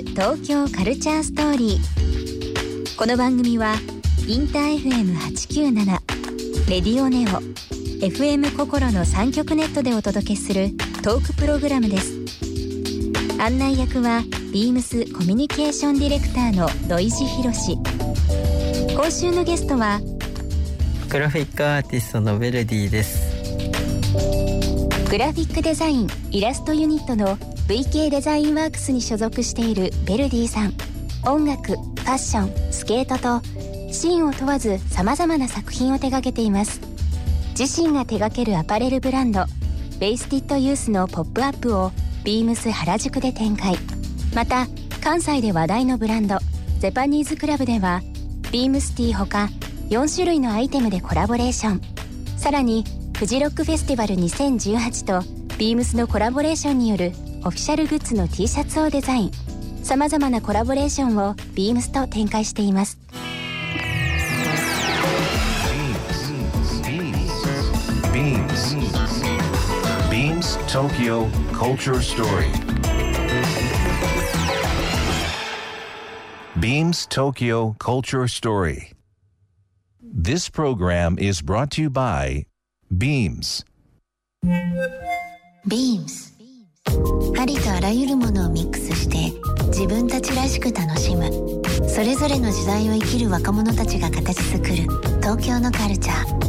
ス東京カルチャーストーリーこの番組はインター FM897 レディオネオ FM 心の3極ネットでお届けするトークプログラムです。案内役はビームスコミュニケーションディレクターの土井博志今週のゲストはグラフィックアーティストのベルディです。グラフィックデザインイラストユニットの VK デザインワークスに所属しているベルディさん。音楽ファッションスケートとシーンを問わず様々な作品を手掛けています。自身が手掛けるアパレルブランドベイスティッドユースのポップアップをビームス原宿で展開。また関西で話題のブランドゼパニーズクラブではビームスティーほか4種類のアイテムでコラボレーション。さらにフジロックフェスティバル2018とビームスのコラボレーションによるオフィシャルグッズの T シャツをデザインさまざまなコラボレーションをビームスと展開しています BeamsTokyo Culture Story Beams Tokyo Culture Story This program is brought to you by Beams Beams ありとあらゆるものをミックスして自分たちらしく楽しむ。それぞれの時代を生きる若者たちが形作る東京のカルチャー。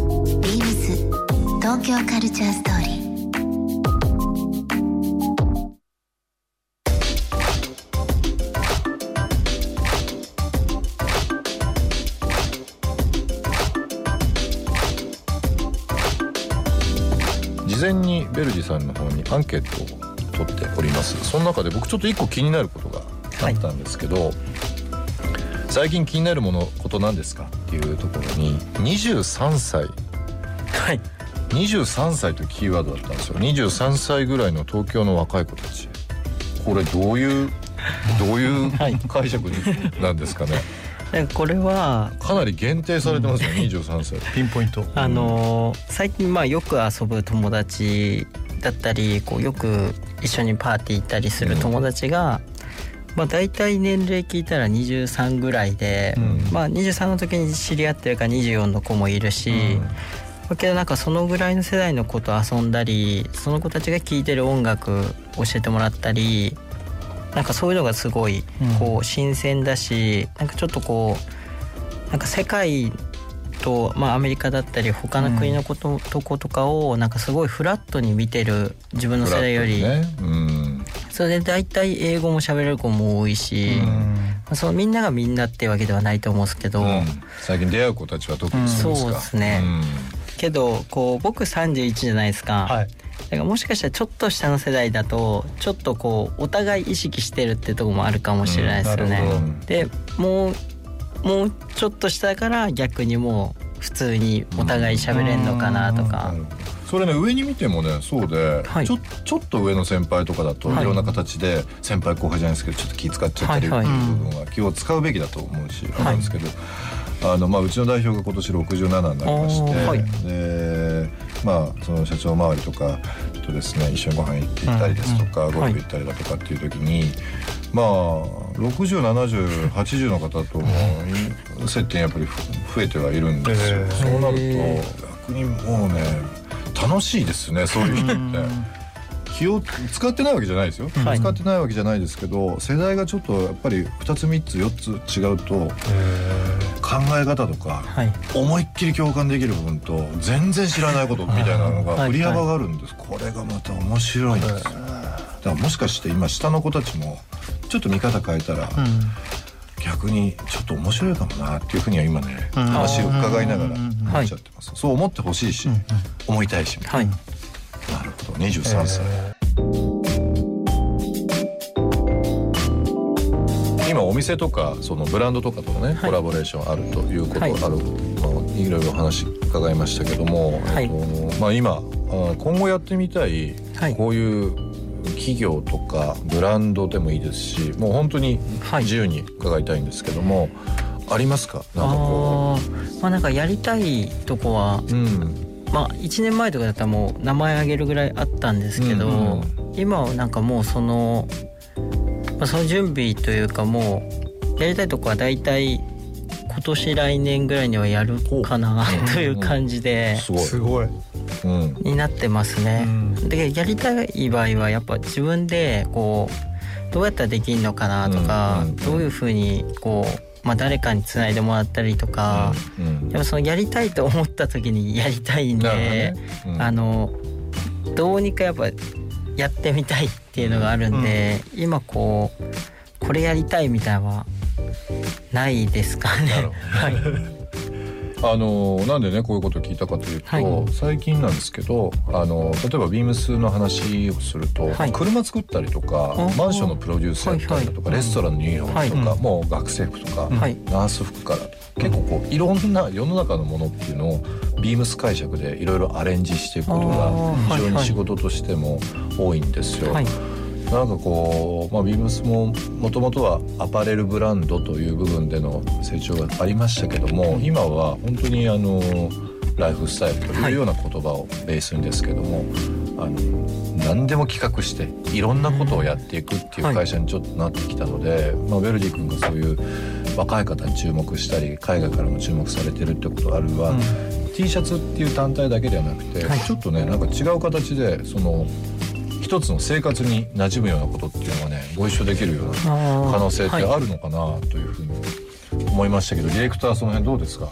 Beams 東京カルチャーストーリー。事前にベルジさんの方にアンケートを。取っております。その中で僕ちょっと一個気になることがあったんですけど、最近気になるものことなんですかっていうところに23歳。はい。23歳というキーワードだったんですよ。23歳ぐらいの東京の若い子たち。これどういうどういう はい。解釈なんですかね。でこれはかなり限定されてますよ23歳。ピンポイント。あのー最近まあよく遊ぶ友達だったりこうよく一緒にパーティー行ったりする友達が、まあ大体年齢聞いたら23ぐらいで、うん。まあ23の時に知り合ってるから24の子もいるし、だけどなんかそのぐらいの世代の子と遊んだりその子たちが聴いてる音楽教えてもらったりなんかそういうのがすごいこう新鮮だし、なんかちょっとこうなんか世界と、まあ、アメリカだったり他の国のこと,、とことかをなんかすごいフラットに見てる自分の世代より、ね。うん。それで大体英語も喋れる子も多いし、まあそのみんながみんなっていうわけではないと思うんですけど、うん。最近出会う子たちは特にそうですか、そうですね。けどこう僕31じゃないですか。はい。だからもしかしたらちょっと下の世代だとちょっとこうお互い意識してるってとこもあるかもしれないですよね。でもうもうちょっと下から逆にもう普通にお互い喋れんのかなとか。それね上に見てもねそうで、はい。ちょちょっと上の先輩とかだと、はい。い、ろんな形で先輩後輩じゃないですけどちょっと気使っちゃったりってはいい。うはい部分は気を使うべきだと思うし、い。思うんですけど。あのまあ、うちの代表が今年67になりまして、はい。でまあその社長周りとかとですね一緒にご飯行って行ったりですとか、ゴルフ行ったりだとかっていう時に、まあ607080の方とも接点やっぱり増えてはいるんですよ。へーそうなると逆にもうね楽しいですねそういう人って。気を使ってないわけじゃないですよ、はい。使ってないわけじゃないですけど世代がちょっとやっぱり2つ3つ4つ違うと考え方とかはい。思いっきり共感できる部分と全然知らないことみたいなのはい。が振り幅があるんです、これがまた面白いんですよ。だからもしかして今下の子たちもちょっと見方変えたら逆にちょっと面白いかもなっていうふうには今ね話を伺いながら思っちゃってます、そう思ってほしいし、思いたいし、はい。なるほど。23歳、今お店とかそのブランドとかとのね、コラボレーションあるということ、はい。あるのいろいろお話伺いましたけども、はい。えっとまあ、今あ今後やってみたい。こういう企業とかブランドでもいいですしもう本当にはい。自由に伺いたいんですけども、ありますか？なんかこあーまあなんかやりたいとこはう、うん、まあ1年前とかだったらもう名前あげるぐらいあったんですけど、うん。今はなんかもうそのまあ、その準備というかもうやりたいとこは大体今年来年ぐらいにはやるかな という感じで、すごい。すごい。うん。になってますね。うん。でやりたい場合はやっぱ自分でこうどうやったらできるのかなとか、うんうんどういうふうにこう、まあ、誰かにつないでもらったりとか、うんやっぱそのやりたいと思った時にやりたいんで、ね。うん。あのどうにかやっぱやってみたいっていうのがあるんで、今こうこれやりたいみたいなのはないですかね。はい。あのなんでねこういうことを聞いたかというと、はい。最近なんですけどあの例えばビームスの話をすると、はい。車作ったりとかあマンションのプロデュースやったりだとか、はいはい。レストランのユニフォームとか、はい。もう学生服とか、はい。ナース服から結構こういろんな世の中のものっていうのをビームス解釈でいろいろアレンジしていくことが非常にはいはい。仕事としても多いんですよ。はいなんかこう、まあ、ビームスももともとはアパレルブランドという部分での成長がありましたけども今は本当にあのライフスタイルというような言葉をベースにですけども、あの何でも企画していろんなことをやっていくっていう会社にちょっとなってきたので、まあ、ベルディ君がそういう若い方に注目したり海外からも注目されてるってことがあるは、T シャツっていう単体だけではなくて、はい。ちょっとねなんか違う形でその一つの生活に馴染むようなことっていうのはねご一緒できるような可可能性ってあるのかなというふうに思いましたけど、ディレクターはその辺どうですか？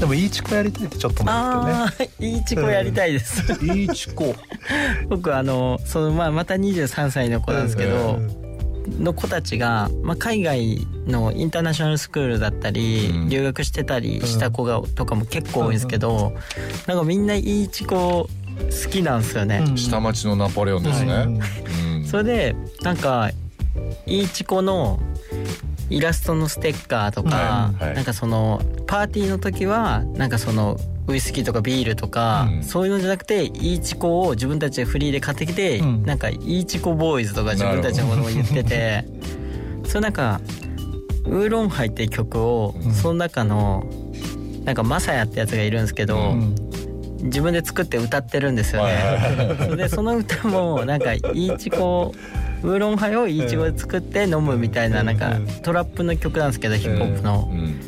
でもいいチコやりたいってちょっと思うんですああいいチコやりたいです。いいチコ。僕あのそのまあまた23歳の子なんですけけど、ど。の子たちが、まあ、海外のインターナショナルスクールだったり、うん。留学してたりした子がとかも結構多いんですけど、なんかみんないいチコ好きなんですよね。うん。下町のナポレオンですね、それでなんかいいチコのイラストのステッカーとか、はい。はい。なんかそのパーティーの時はなんかそのウイスキーとかビールとか、うん。そういうのじゃなくていいチコを自分たちでフリーで買ってきて、うん。なんかいいチコボーイズとか自分たちのものを言ってて それなんかウーロンハイっていう曲を、うん。その中のなんかマサヤってやつがいるんですけど、うん自分で作って歌ってるんですよね。それでその歌もなんかいいちこウーロンハイをいいちごで作って飲むみたいななんかトラップの曲なんですけどヒップホップの。うん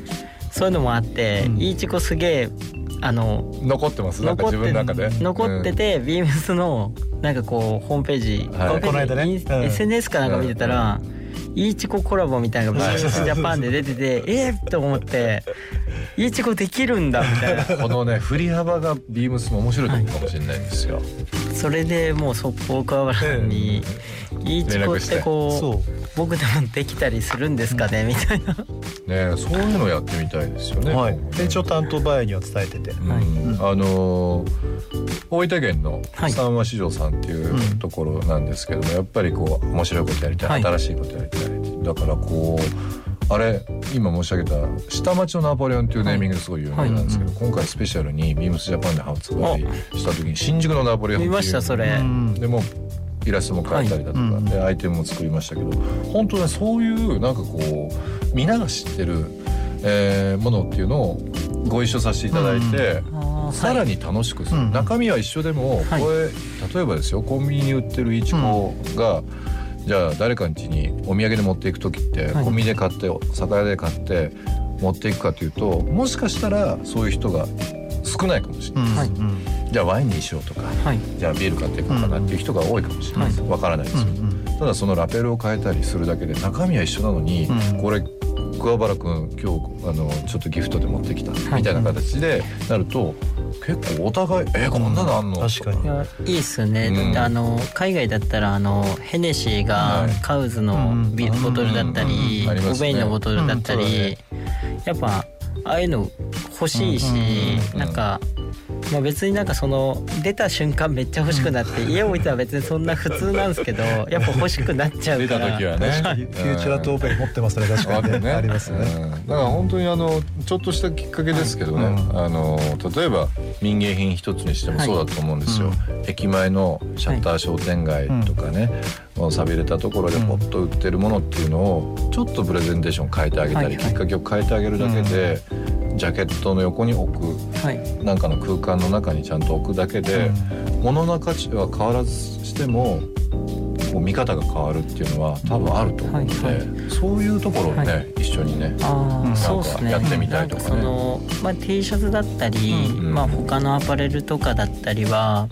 そういうのもあってうん。いいちこすげえあの残ってます？なんか残って自分の中で？残っててビームスのなんかこうホームページはい。この間ね。SNS かなんか見てたらいいちこコラボみたいなのがビームスジャパンで出ててえっと思っていいちこできるんだみたいな。このね振り幅がビームスも面白いとこかもしれないんですよ、それでもう速攻桑原に「いいチコってこそうう僕でもできたりするんですかね?」みたいな。ねそういうのやってみたいですよねはい。今後ね。で一応担当バイアには伝えてて。うん。はい。あのー大分県のはい三和市場さんっていううんところなんですけども、やっぱりこう面白いことやりたい、はい。新しいことやりたいだからこうあれ今申し上げた「下町のナポレオン」っていうネーミングですごい有名なんですけど、今回スペシャルにビームスジャパンで発売した時に新宿のナポレオンっていう見ましたそれ。うん。でもイラストも描いたりだとか、はい。うんでアイテムも作りましたけど本当ねそういうなんかこうみんなが知ってる、えーものっていうのをご一緒させていただいて、さらに楽しくする、うん。中身は一緒でも、はい。これ例えばですよコンビニに売ってるいちごが、じゃあ誰かの家にお土産で持っていく時って、はい。コンビニで買って酒屋で買って持っていくかというともしかしたらそういう人が少ないかもしれない、うん。はい。うんじゃあワインにしようとかはい。じゃあビール買っていこうかなっていう人が多いかもしれない。です、わからないですよ、ただそのラペルを変えたりするだけで中身は一緒なのに、うんこれ桑原君今日あのちょっとギフトで持ってきたはい。みたいな形でなると結構お互い「えこんなのあんの?」確かに。いやいいっすよね、うん。だってあの海外だったらあのヘネシーがはいカウズのビボトルだったり、オベインのボトルだったり、やっぱああいうの欲しいし、うん。なんか、まあ、別になんかその出た瞬間めっちゃ欲しくなって、家置いたら別にそんな普通なんですけど やっぱ欲しくなっちゃう出から。た時はね。フューチャートーベイ持ってますね確かにね。ありますね。うん。だから本当にあのちょっとしたきっかけですけどね、うん。あの例えば民芸品一つにしてもそうだと思うんですよ、駅前のシャッター商店街とかね、もう寂れたところでポッと売ってるものっていうのをちょっとプレゼンテーション変えてあげたり、きっかけを変えてあげるだけで、ジャケットの横に置くはい。なんかの空間の中にちゃんと置くだけで、物の価値は変わらずしてもこう見方が変わるっていうのは多分あると思うので、はいはそういうところをね、はい。一緒にね。なんかやってみたいとかね。そのまあ T シャツだったり、うん。まあ他のアパレルとかだったりは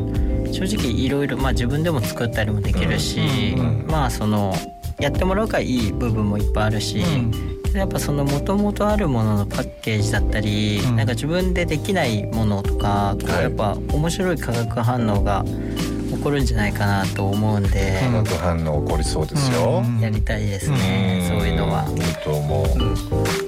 正直いろいろまあ自分でも作ったりもできるし、うん。うん。まあそのやってもらうからいい部分もいっぱいあるし。やっぱその元々あるもののパッケージだったり、うん。なんか自分でできないものとか、こうはいやっぱ面白い化学反応が起こるんじゃないかなと思うんで、化学反応起こりそうですよ、うん。やりたいですね、そういうのは。いいと思う、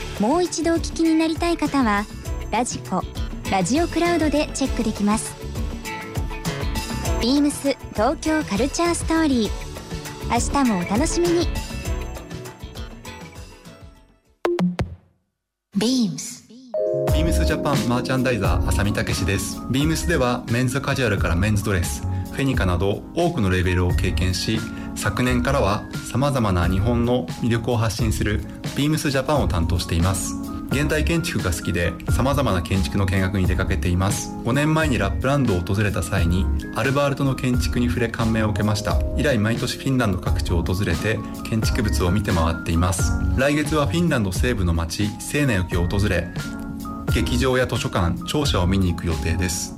もう一度お聞きになりたい方はラジコラジオクラウドでチェックできます。ビームス東京カルチャーストーリー。明日もお楽しみに。ビームス。ビームスジャパンマーチャンダイザー浅見武です。ビームスではメンズカジュアルからメンズドレスフェニカなど多くのレベルを経験し昨年からは様々な日本の魅力を発信するビームスジャパンを担当しています。現代建築が好きで様々な建築の見学に出かけています。5年前にラップランドを訪れた際にアルバルトの建築に触れ感銘を受けました。以来毎年フィンランド各地を訪れて建築物を見て回っています。来月はフィンランド西部の町セーネ沖を訪れ劇場や図書館庁舎を見に行く予定です。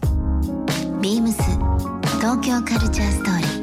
ビームス東京カルチャーストーリー。